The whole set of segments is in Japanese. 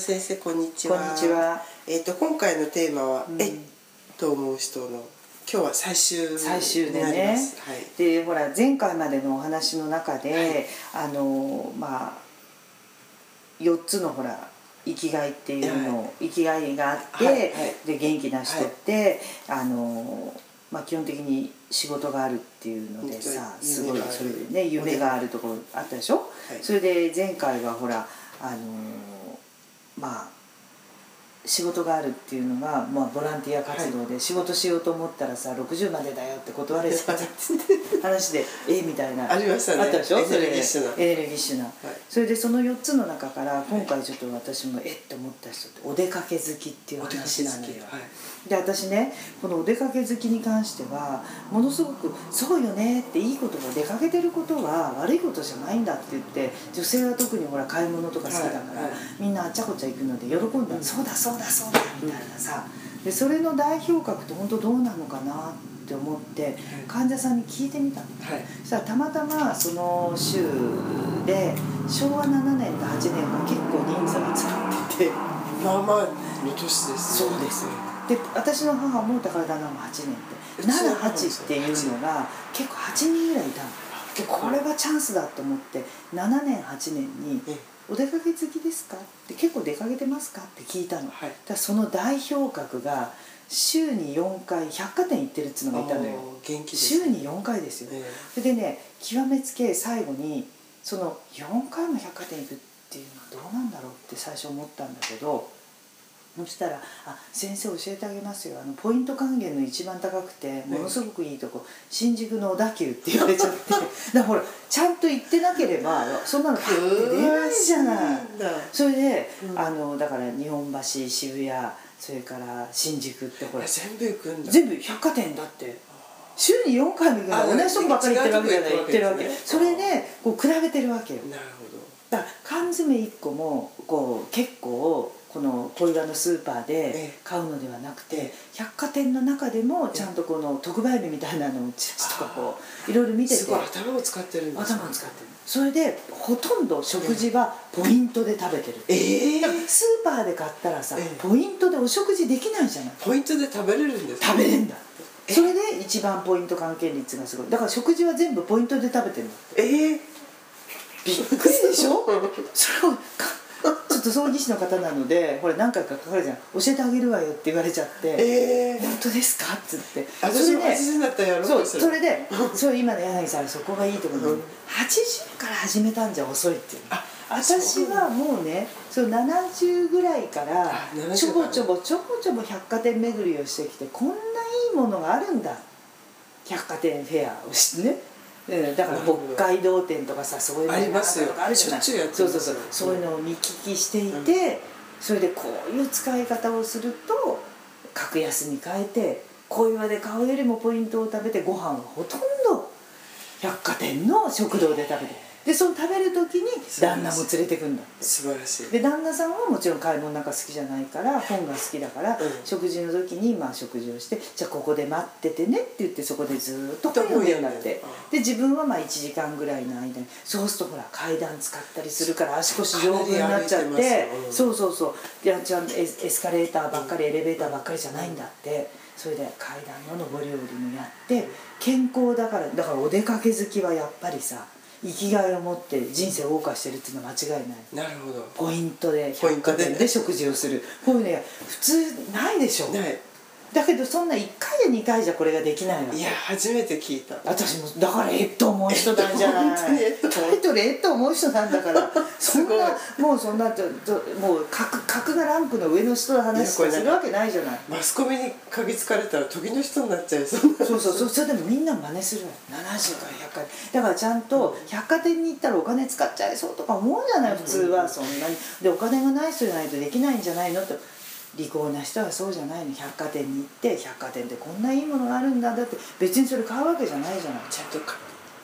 先生こんにちは。こんにちは。えっ、と今回のテーマは、うん。えっと思う人の今日は最終最終でになりねます。はい。でほら前回までのお話の中で、あのまあ4つのほら生きがいっていうの、生きがいがあって、はいはい。で元気な人って、あのまあ基本的に仕事があるっていうのでさうんすごいそれでね夢があるところあったでしょ、はい。それで前回はほらあのまあ仕事があるっていうのが、まあ、ボランティア活動で仕事しようと思ったらさ60までだよって断れちゃって話でえみたいな。ありましたね。あったでしょ？エネルギッシュな。それで。エネルギッシュな、い。それでその4つの中から今回ちょっと私もえっ？と思った人ってお出かけ好きっていう話なのよ。はい。で私ねこのお出かけ好きに関してはものすごく「そうよね」っていいことが出かけてることは悪いことじゃないんだって言って女性は特にほら買い物とか好きだから、はい。はい。みんなあっちゃこっちゃ行くので喜んだ、うん。そうだそうだそうだみたいなさでそれの代表格って本当どうなのかなって思って患者さんに聞いてみたの。はい。そしたらたまたまその週で昭和7年と8年が結構人数が集まってて。まあまあの年ですね。そうですで私の母も宝田の8年ってうちの母も78っていうのが結構8人ぐらいいたのでこれはチャンスだと思って7年8年にえ「お出かけ好きですか?」って「結構出かけてますか?」って聞いたの、はい。らその代表格が週に4回百貨店行ってるっつうのがいたのよあー元気です。週に4回ですよえそれでね極めつけ最後にその4回も百貨店行くっていうのはどうなんだろうって最初思ったんだけどそしたら「あ先生教えてあげますよ。あのポイント還元の一番高くてものすごくいいとこ新宿の小田急」って言われちゃって。だからほらちゃんと行ってなければそんなのパッて出ないじゃない。それで、うん。あのだから日本橋渋谷それから新宿ってほら。あ全部行くんだ。全部百貨店だって。週に4回も行くあの同じとこばっかり行ってるわけじゃない。行ってるわけ。それでこう比べてるわけよ。なるほだから缶詰1個もこう結構この小岩のスーパーえでえ買うのではなくてええ百貨店の中でもちゃんとこの特売日みたいなのをチラシとかこういろいろ見ど。てて。すごい頭を使ってるんですね。頭を使ってる。それでほとんど食事はポイントで食べてる。ええ。だからスーパーで買ったらさええ。ポイントでお食事できないじゃない。ポイントで食べれるんですか食べれんだ。それで一番ポイント還元率がすごい。だから食事は全部ポイントで食べてるの。ええ。びっくりでしょ？それをっと葬儀師の方なのでこれ何回かかかるじゃん。教えてあげるわよって言われちゃってええ本当ですか?」っつって。それで80になったらやろ？うそうそれでそう今の柳さんそこがいいところ、うん80から始めたんじゃ遅いっていう。あ私はもうねそう70ぐらいからあ70ちょぼちょぼちょぼちょぼ百貨店巡りをしてきてこんないいものがあるんだ。百貨店フェアをしてねうんだから北海道店とかさそういうのありますよ。あるじゃない。そうそうそう。そういうのを見聞きしていて、それでこういう使い方をすると格安に変えて小岩で買うよりもポイントを食べてご飯はほとんど百貨店の食堂で食べてでその食べる時に旦那も連れてくんだって。素晴らしい。で旦那さんはもちろん買い物なんか好きじゃないから本が好きだから、うん。食事の時にまあ食事をしてじゃあここで待っててねって言ってそこでずーっと本読んでんだって。で自分はまあ1時間ぐらいの間にそうするとほら階段使ったりするから足腰丈夫になっちゃってうん。そうそうそう。いやちゃんとエスエスカレーターばっかりエレベーターばっかりじゃないんだって。それで階段の上り下りもやって健康だからだからお出かけ好きはやっぱりさ生きがいを持って人生を謳歌してるっていうのは間違いない。なるほど。ポイントで百貨店で食事をする。こういうのや普通ないでしょ。ないだけどそんな1回や2回じゃこれができないわけ。いや初めて聞いた。私もだからえっと思う人なんじゃない。えっと？タイトルえっと思う人なんだから。そんなもうそんなちょちょもう格格がランクの上の人の話とかするわけないじゃない。マスコミに嗅ぎつかれたら時の人になっちゃいそう。なそうそうそう。それでもみんな真似するわよ70から100回。だからちゃんと百貨店に行ったらお金使っちゃいそうとか思うじゃない。普通はそんなに。でお金がない人じゃないとできないんじゃないのって利口な人はそうじゃないの。百貨店に行って百貨店ってこんないいものがあるんだ。だって別にそれ買うわけじゃないじゃない。ちゃんとか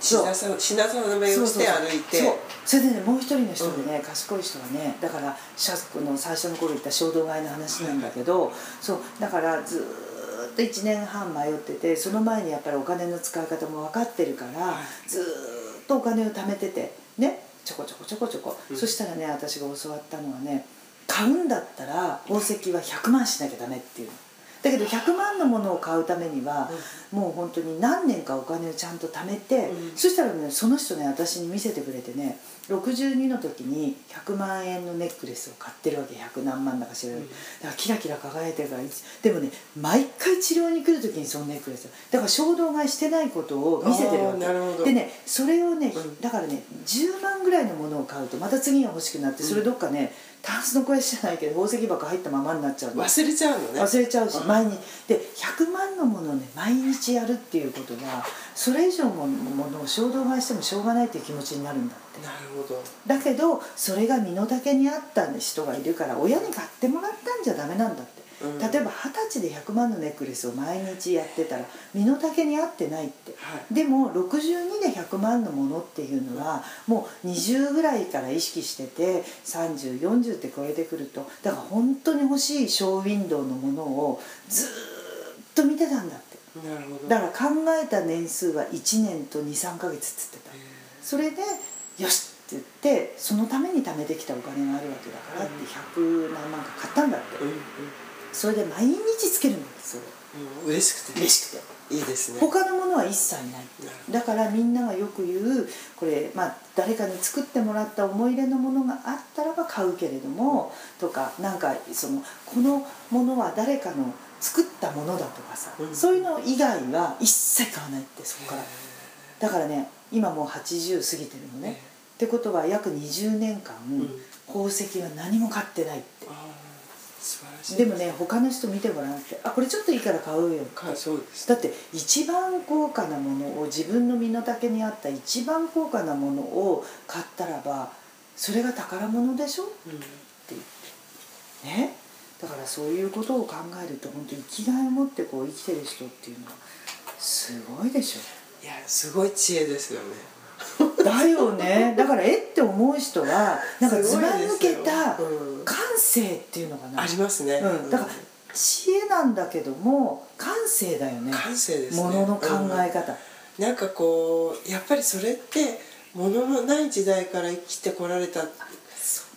そう。品定めをして歩いて。そう。それでねもう一人の人でね、賢い人はねだからシャツの最初の頃言った衝動買いの話なんだけど、そう。だからずーっと1年半迷っててその前にやっぱりお金の使い方も分かってるから、はい。ずーっとお金を貯めててねちょこちょこちょこちょこ、うん。そしたらね私が教わったのはね必買うんだったら宝石は100万しなきゃダメっていうの。だけど100万のものを買うためには、もう本当に何年かお金をちゃんと貯めて、うん。そしたらねその人ね私に見せてくれてね62の時に100万円のネックレスを買ってるわけ100何万だか知らない、うん。だからキラキラ輝いてるからでもね毎回治療に来る時にそのネックレス。だから衝動買いしてないことを見せてるわけ。でねそれをね、うん。だからね10万ぐらいのものを買うとまた次が欲しくなってそれどっかねタンスの肥やしじゃないけど宝石箱入ったままになっちゃうの。忘れちゃうのね。忘れちゃうしうん。毎日。で100万のものをね毎日やるっていうことはそれ以上のものを衝動買いしてもしょうがないっていう気持ちになるんだって。なるほど。だけどそれが身の丈に合った人がいるから親に買ってもらったんじゃダメなんだって、うん例えば二十歳で100万のネックレスを毎日やってたら身の丈に合ってないって。はい。でも62で100万のものっていうのはもう20ぐらいから意識してて3040って超えてくると。だから本当に欲しいショーウィンドウのものをずーっと見てたんだって。なるほど。だから考えた年数は1年と23ヶ月っつってた。へそれでよしって言ってそのために貯めてきたお金があるわけだからって100何万か買ったんだって。ーうんうんそれで毎日つけるんだってそれうん嬉しくて。嬉しくて。いいですね。他のものは一切ない。だからみんながよく言うこれまあ誰かに作ってもらった思い入れのものがあったらば買うけれどもとかなんかそのこのものは誰かの作ったものだとかさ、うん。そういうの以外は一切買わないってそこから。だからね今もう80過ぎてるのね、ってことは約20年間、ん。宝石は何も買ってないってでもね他の人見てごらんって。あこれちょっといいから買うよ。っそうです。だって一番高価なものを自分の身の丈に合った一番高価なものを買ったらばそれが宝物でしょ？ってうん言って。ね？だからそういうことを考えると本当に生きがいを持ってこう生きてる人っていうのはすごいでしいやすごい知恵ですよね。ょだよね。だからえって思う人はなんかずば抜けた 感性っていうのかな。ありますね。うん、だから知恵なんだけども感性だよね。感性ですね。ものの考え方、なんかこうやっぱりそれって物のない時代から生きてこられた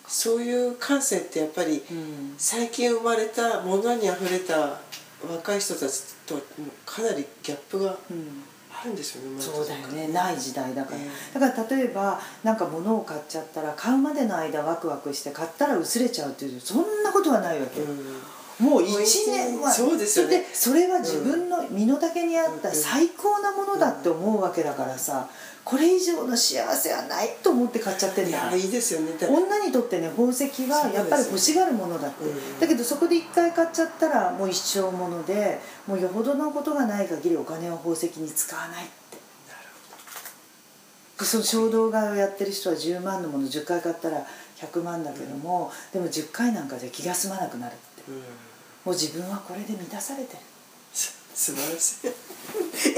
そういう感性ってやっぱりうん。最近生まれたものにあふれた若い人たちとかなりギャップがうんあるんですよねそうだよねない時代だから、えだから例えばなんか物を買っちゃったら買うまでの間ワクワクして買ったら薄れちゃうっていうそんなことはないわけ、うんもう1年は。そうですよね。それは自分の身の丈に合った最高なものだって思うわけだからさこれ以上の幸せはないと思って買っちゃってんだ。よいやいいですよね。だ女にとってね宝石はやっぱり欲しがるものだって、うん。だけどそこで一回買っちゃったらもう一生ものでもうよほどのことがない限りお金を宝石に使わないって。でその衝動買いをやってる人は10万のもの10回買ったら100万だけども、でも10回なんかじゃ気が済まなくなるって。うんもう自分はこれで満たされてる。す素晴らしい。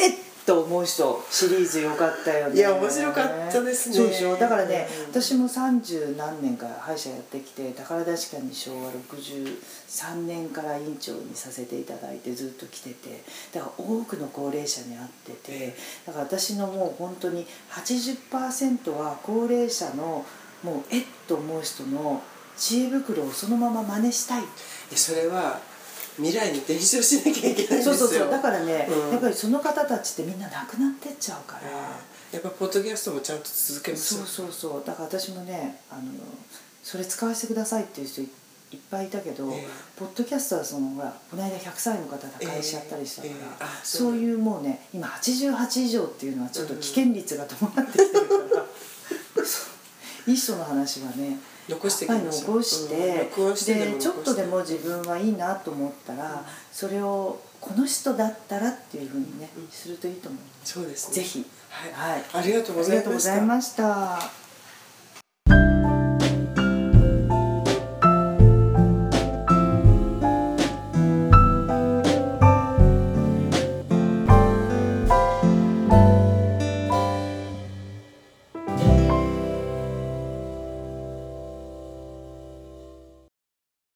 えっと思う人シリーズよかったよね。いや面白かったですね。そうでしょ？だからね、うん。私も30何年か歯医者やってきて宝確かに昭和63年から院長にさせていただいてずっと来ててだから多くの高齢者に会っててだから私のもう本当に80%は高齢者のもうえっと思う人の知恵袋をそのまま真似したい。でそれは未来に伝承しなきゃいけないんですよ。そうそうそう。だからね、うん。やっぱりその方たちってみんな亡くなってっちゃうから。えーやっぱポッドキャストもちゃんと続けますそうそうそう。だから私もねあのそれ使わせてくださいっていう人いいっぱいいたけど、ええ。ポッドキャストはそのほらこの間100歳の方が会しちゃったりしたから、ええ。ええあそそうういうもうね今88以上っていうのはちょっと危険率が伴ってきてるから、そう。いい人の話はね残してやっぱり残して,、うん録音してでちょっとでも自分はいいなと思ったら、それをこの人だったらっていうふうにね、うん。するといいと思う、そうですね。ぜひ。はい、はい。ありがとうございました